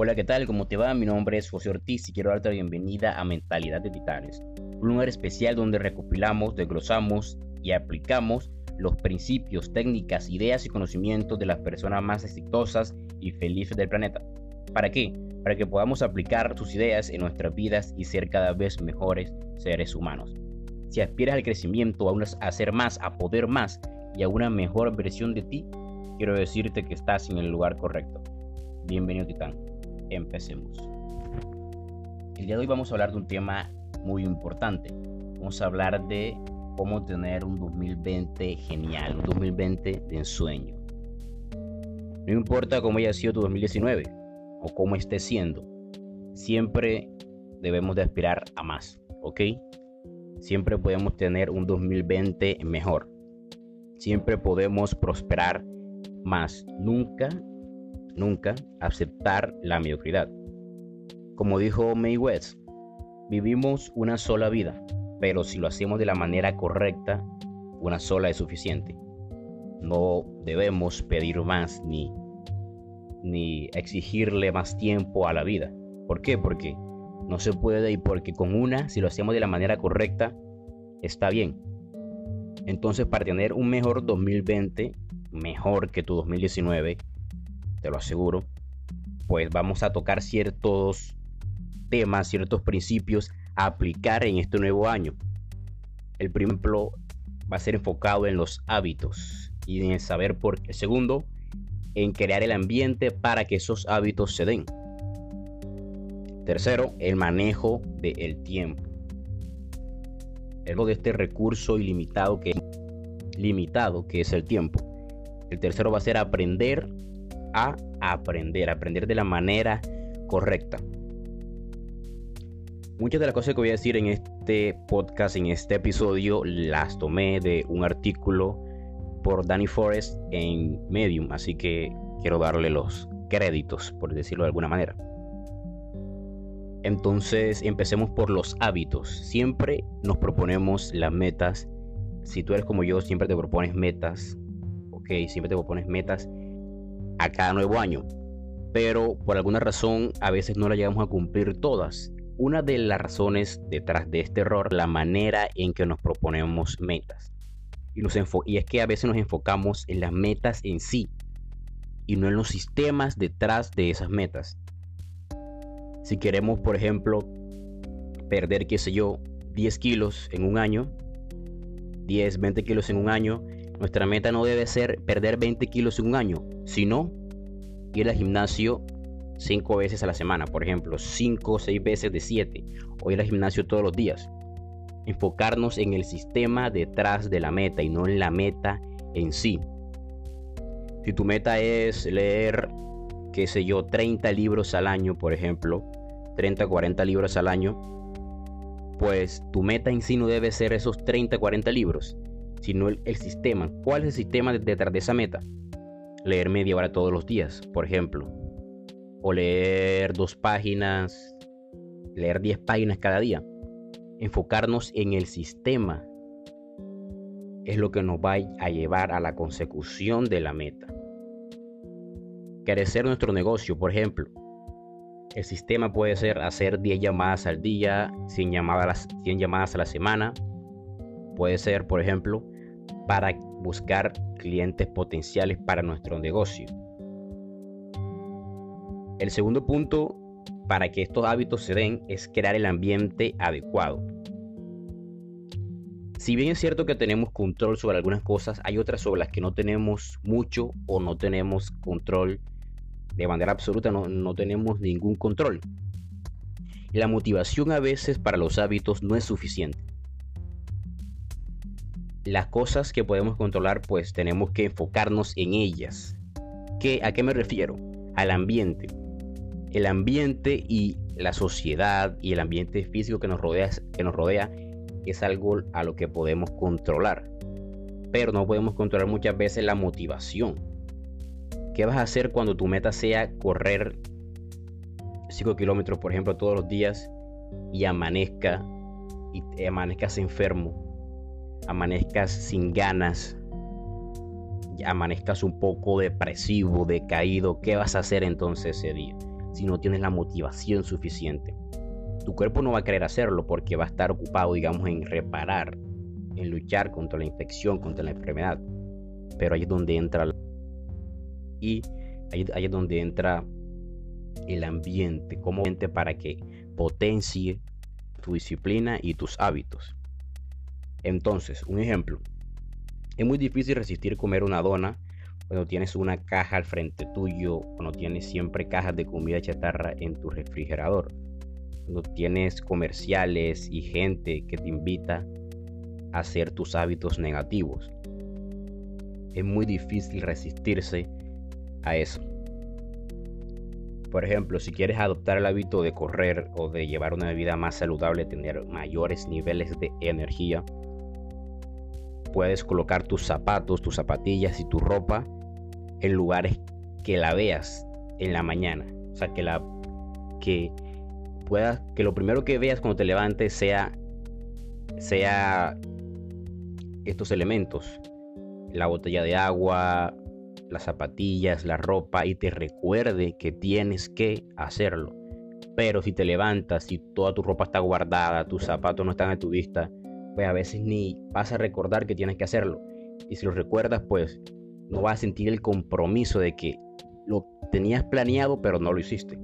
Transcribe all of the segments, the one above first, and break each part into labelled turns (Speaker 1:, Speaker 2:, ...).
Speaker 1: Hola, ¿qué tal? ¿Cómo te va? Mi nombre es José Ortiz y quiero darte la bienvenida a Mentalidad de Titanes, un lugar especial donde recopilamos, desglosamos y aplicamos los principios, técnicas, ideas y conocimientos de las personas más exitosas y felices del planeta. ¿Para qué? Para que podamos aplicar sus ideas en nuestras vidas y ser cada vez mejores seres humanos. Si aspiras al crecimiento, a, ser más, a poder más y a una mejor versión de ti, quiero decirte que estás en el lugar correcto. Bienvenido Titán empecemos. El día de hoy vamos a hablar de un tema muy importante. Vamos a hablar de cómo tener un 2020 genial, un 2020 de ensueño. No importa cómo haya sido tu 2019 o cómo esté siendo, siempre debemos de aspirar a más, ¿ok? Siempre podemos tener un 2020 mejor. Siempre podemos prosperar más. Nunca nunca aceptar la mediocridad. Como dijo May West, vivimos una sola vida, pero si lo hacemos de la manera correcta, una sola es suficiente. No debemos pedir más ni, ni exigirle más tiempo a la vida. ¿Por qué? Porque no se puede y porque con una, si lo hacemos de la manera correcta, está bien. Entonces, para tener un mejor 2020, mejor que tu 2019, te lo aseguro, pues vamos a tocar ciertos temas, ciertos principios a aplicar en este nuevo año. El primero va a ser enfocado en los hábitos y en el saber por qué. El segundo, en crear el ambiente para que esos hábitos se den. Tercero, el manejo del tiempo. El de este recurso ilimitado que limitado que es el tiempo. El tercero va a ser aprender a aprender, aprender de la manera correcta. Muchas de las cosas que voy a decir en este podcast, en este episodio, las tomé de un artículo por Danny Forrest en Medium, así que quiero darle los créditos, por decirlo de alguna manera. Entonces, empecemos por los hábitos. Siempre nos proponemos las metas. Si tú eres como yo, siempre te propones metas. Ok, siempre te propones metas a cada nuevo año. Pero por alguna razón a veces no la llegamos a cumplir todas. Una de las razones detrás de este error, la manera en que nos proponemos metas. Y, nos y es que a veces nos enfocamos en las metas en sí y no en los sistemas detrás de esas metas. Si queremos, por ejemplo, perder, qué sé yo, 10 kilos en un año, 10, 20 kilos en un año, nuestra meta no debe ser perder 20 kilos en un año, sino ir al gimnasio 5 veces a la semana, por ejemplo, 5 o 6 veces de 7, o ir al gimnasio todos los días. Enfocarnos en el sistema detrás de la meta y no en la meta en sí. Si tu meta es leer, qué sé yo, 30 libros al año, por ejemplo, 30, 40 libros al año, pues tu meta en sí no debe ser esos 30, 40 libros, sino el, sistema. ¿Cuál es el sistema detrás de esa meta? Leer media hora todos los días, por ejemplo. O leer dos páginas, leer 10 páginas cada día. Enfocarnos en el sistema es lo que nos va a llevar a la consecución de la meta. Crecer nuestro negocio, por ejemplo. El sistema puede ser hacer 10 llamadas al día, 100 llamadas, 100 llamadas a la semana, Puede ser, por ejemplo, para buscar clientes potenciales para nuestro negocio. El segundo punto para que estos hábitos se den es crear el ambiente adecuado. Si bien es cierto que tenemos control sobre algunas cosas, hay otras sobre las que no tenemos mucho o no tenemos control de manera absoluta, no, no tenemos ningún control. La motivación a veces para los hábitos no es suficiente las cosas que podemos controlar, pues tenemos que enfocarnos en ellas. ¿Qué, ¿A qué me refiero? Al ambiente. El ambiente y la sociedad y el ambiente físico que nos rodea, que nos rodea es algo a lo que podemos controlar. Pero no podemos controlar muchas veces la motivación. ¿Qué vas a hacer cuando tu meta sea correr 5 kilómetros, por ejemplo, todos los días y amanezca y amanezcas enfermo amanezcas sin ganas, amanezcas un poco depresivo, decaído, ¿qué vas a hacer entonces ese día? si no tienes la motivación suficiente. Tu cuerpo no va a querer hacerlo porque va a estar ocupado, digamos, en reparar, en luchar contra la infección, contra la enfermedad. Pero ahí es donde entra y ahí, es donde entra el ambiente, como ambiente para que potencie tu disciplina y tus hábitos. Entonces, un ejemplo. Es muy difícil resistir comer una dona cuando tienes una caja al frente tuyo, cuando tienes siempre cajas de comida chatarra en tu refrigerador, cuando tienes comerciales y gente que te invita a hacer tus hábitos negativos. Es muy difícil resistirse eso. Por ejemplo, si quieres adoptar el hábito de correr o de llevar una vida más saludable, tener mayores niveles de energía, puedes colocar tus zapatos, tus zapatillas y tu ropa en lugares que la veas en la mañana. O sea, que la que puedas que lo primero que veas cuando te levantes sea sea estos elementos. La botella de agua, las zapatillas, la ropa y te recuerde que tienes que hacerlo. Pero si te levantas y toda tu ropa está guardada, tus zapatos no están a tu vista, pues a veces ni vas a recordar que tienes que hacerlo. Y si lo recuerdas, pues no vas a sentir el compromiso de que lo tenías planeado pero no lo hiciste.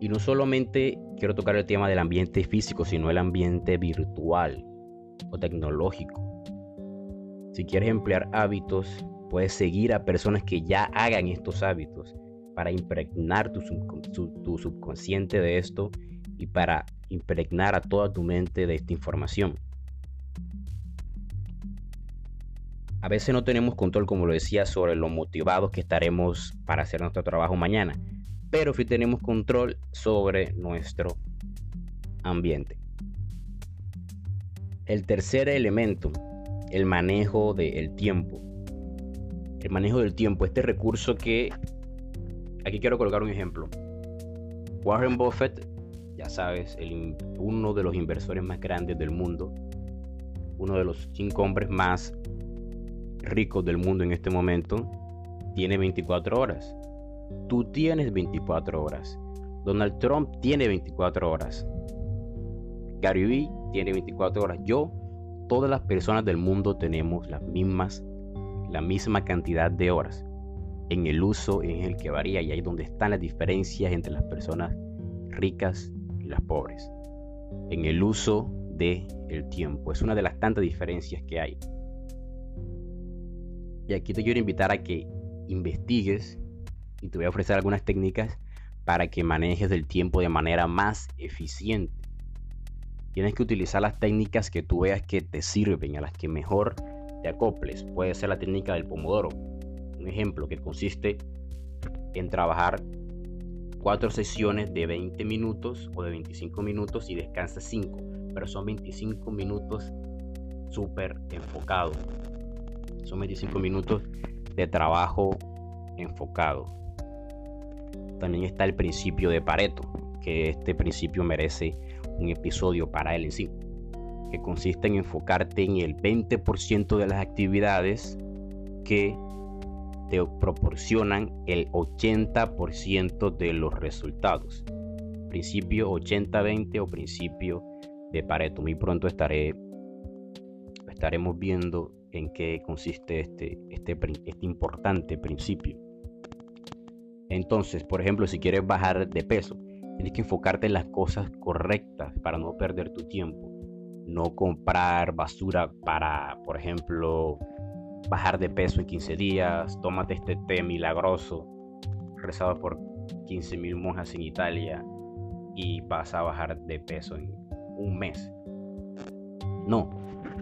Speaker 1: Y no solamente quiero tocar el tema del ambiente físico, sino el ambiente virtual o tecnológico. Si quieres emplear hábitos, puedes seguir a personas que ya hagan estos hábitos para impregnar tu, subconsciente de esto y para impregnar a toda tu mente de esta información. A veces no tenemos control, como lo decía, sobre lo motivados que estaremos para hacer nuestro trabajo mañana, pero sí tenemos control sobre nuestro ambiente. El tercer elemento el manejo del tiempo. El manejo del tiempo, este recurso que aquí quiero colocar un ejemplo. Warren Buffett, ya sabes, uno de los inversores más grandes del mundo, uno de los cinco hombres más ricos del mundo en este momento, tiene 24 horas. Tú tienes 24 horas. Donald Trump tiene 24 horas. Gary Vee tiene 24 horas. Yo todas las personas del mundo tenemos las mismas, la misma cantidad de horas. En el uso en el que varía y ahí es donde están las diferencias entre las personas ricas y las pobres. En el uso del el tiempo. Es una de las tantas diferencias que hay. Y aquí te quiero invitar a que investigues y te voy a ofrecer algunas técnicas para que manejes el tiempo de manera más eficiente. Tienes que utilizar las técnicas que tú veas que te sirven, a las que mejor te acoples. Puede ser la técnica del pomodoro. Un ejemplo que consiste en trabajar cuatro sesiones de 20 minutos o de 25 minutos y descansas 5. Pero son 25 minutos súper enfocados. Son 25 minutos de trabajo enfocado. También está el principio de Pareto, que este principio merece un episodio para él en sí, que consiste en enfocarte en el 20% de las actividades que te proporcionan el 80% de los resultados. Principio 80-20 o principio de Pareto. Muy pronto estaré, estaremos viendo en qué consiste este, este, este importante principio. Entonces, por ejemplo, si quieres bajar de peso, Tienes que enfocarte en las cosas correctas para no perder tu tiempo. No comprar basura para, por ejemplo, bajar de peso en 15 días. Tómate este té milagroso rezado por 15.000 monjas en Italia y vas a bajar de peso en un mes. No,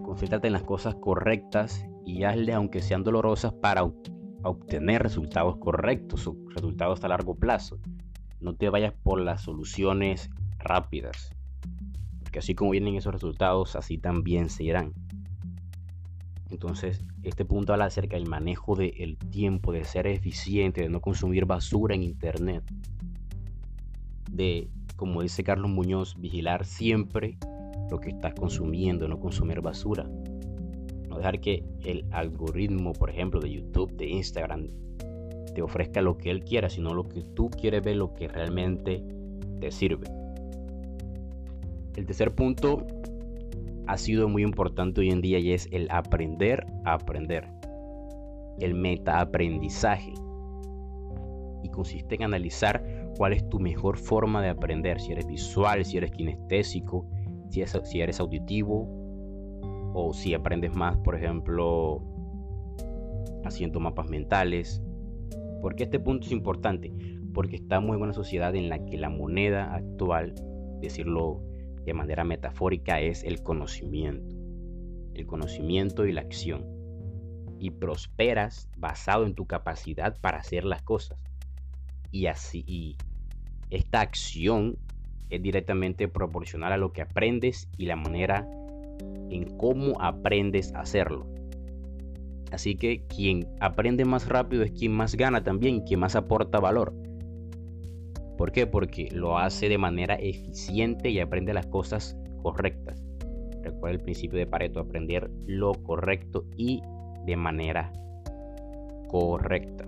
Speaker 1: concéntrate en las cosas correctas y hazle aunque sean dolorosas para obtener resultados correctos o resultados a largo plazo. No te vayas por las soluciones rápidas. Porque así como vienen esos resultados, así también se irán. Entonces, este punto habla acerca del manejo del tiempo, de ser eficiente, de no consumir basura en Internet. De, como dice Carlos Muñoz, vigilar siempre lo que estás consumiendo, no consumir basura. No dejar que el algoritmo, por ejemplo, de YouTube, de Instagram, te ofrezca lo que él quiera, sino lo que tú quieres ver, lo que realmente te sirve. El tercer punto ha sido muy importante hoy en día y es el aprender a aprender. El metaaprendizaje. Y consiste en analizar cuál es tu mejor forma de aprender. Si eres visual, si eres kinestésico, si, si eres auditivo o si aprendes más, por ejemplo, haciendo mapas mentales. Porque este punto es importante? Porque estamos en una sociedad en la que la moneda actual, decirlo de manera metafórica, es el conocimiento. El conocimiento y la acción. Y prosperas basado en tu capacidad para hacer las cosas. Y así, esta acción es directamente proporcional a lo que aprendes y la manera en cómo aprendes a hacerlo. Así que quien aprende más rápido es quien más gana también quien más aporta valor. ¿Por qué? Porque lo hace de manera eficiente y aprende las cosas correctas. Recuerda el principio de Pareto, aprender lo correcto y de manera correcta.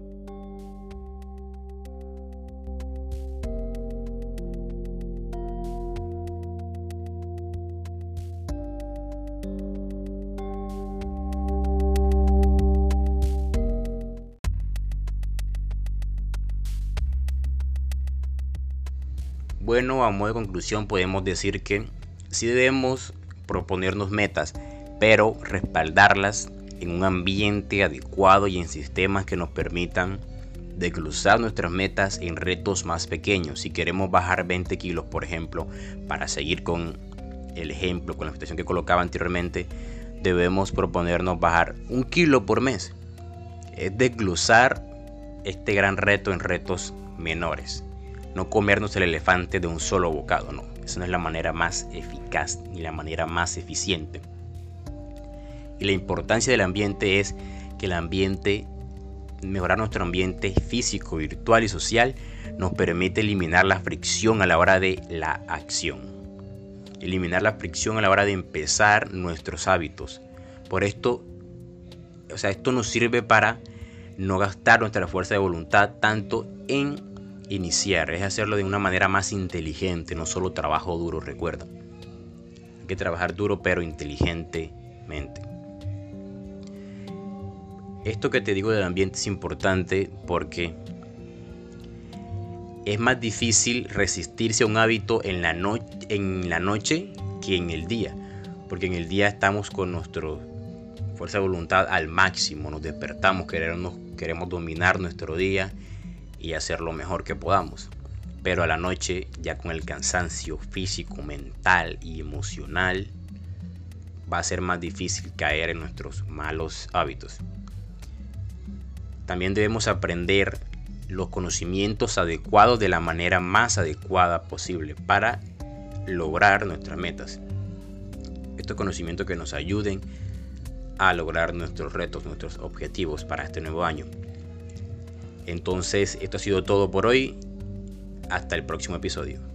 Speaker 1: Bueno, a modo de conclusión podemos decir que sí debemos proponernos metas, pero respaldarlas en un ambiente adecuado y en sistemas que nos permitan desglosar nuestras metas en retos más pequeños. Si queremos bajar 20 kilos, por ejemplo, para seguir con el ejemplo, con la situación que colocaba anteriormente, debemos proponernos bajar un kilo por mes. Es desglosar este gran reto en retos menores no comernos el elefante de un solo bocado, no. Esa no es la manera más eficaz ni la manera más eficiente. Y la importancia del ambiente es que el ambiente, mejorar nuestro ambiente físico, virtual y social, nos permite eliminar la fricción a la hora de la acción. Eliminar la fricción a la hora de empezar nuestros hábitos. Por esto, o sea, esto nos sirve para no gastar nuestra fuerza de voluntad tanto en iniciar, es hacerlo de una manera más inteligente, no solo trabajo duro, recuerda. Hay que trabajar duro pero inteligentemente. Esto que te digo del ambiente es importante porque es más difícil resistirse a un hábito en la, en la noche que en el día. Porque en el día estamos con nuestra fuerza de voluntad al máximo, nos despertamos, queremos, queremos dominar nuestro día y hacer lo mejor que podamos. Pero a la noche, ya con el cansancio físico, mental y emocional, va a ser más difícil caer en nuestros malos hábitos. También debemos aprender los conocimientos adecuados de la manera más adecuada posible para lograr nuestras metas. Estos conocimientos que nos ayuden a lograr nuestros retos, nuestros objetivos para este nuevo año. Entonces, esto ha sido todo por hoy. Hasta el próximo episodio.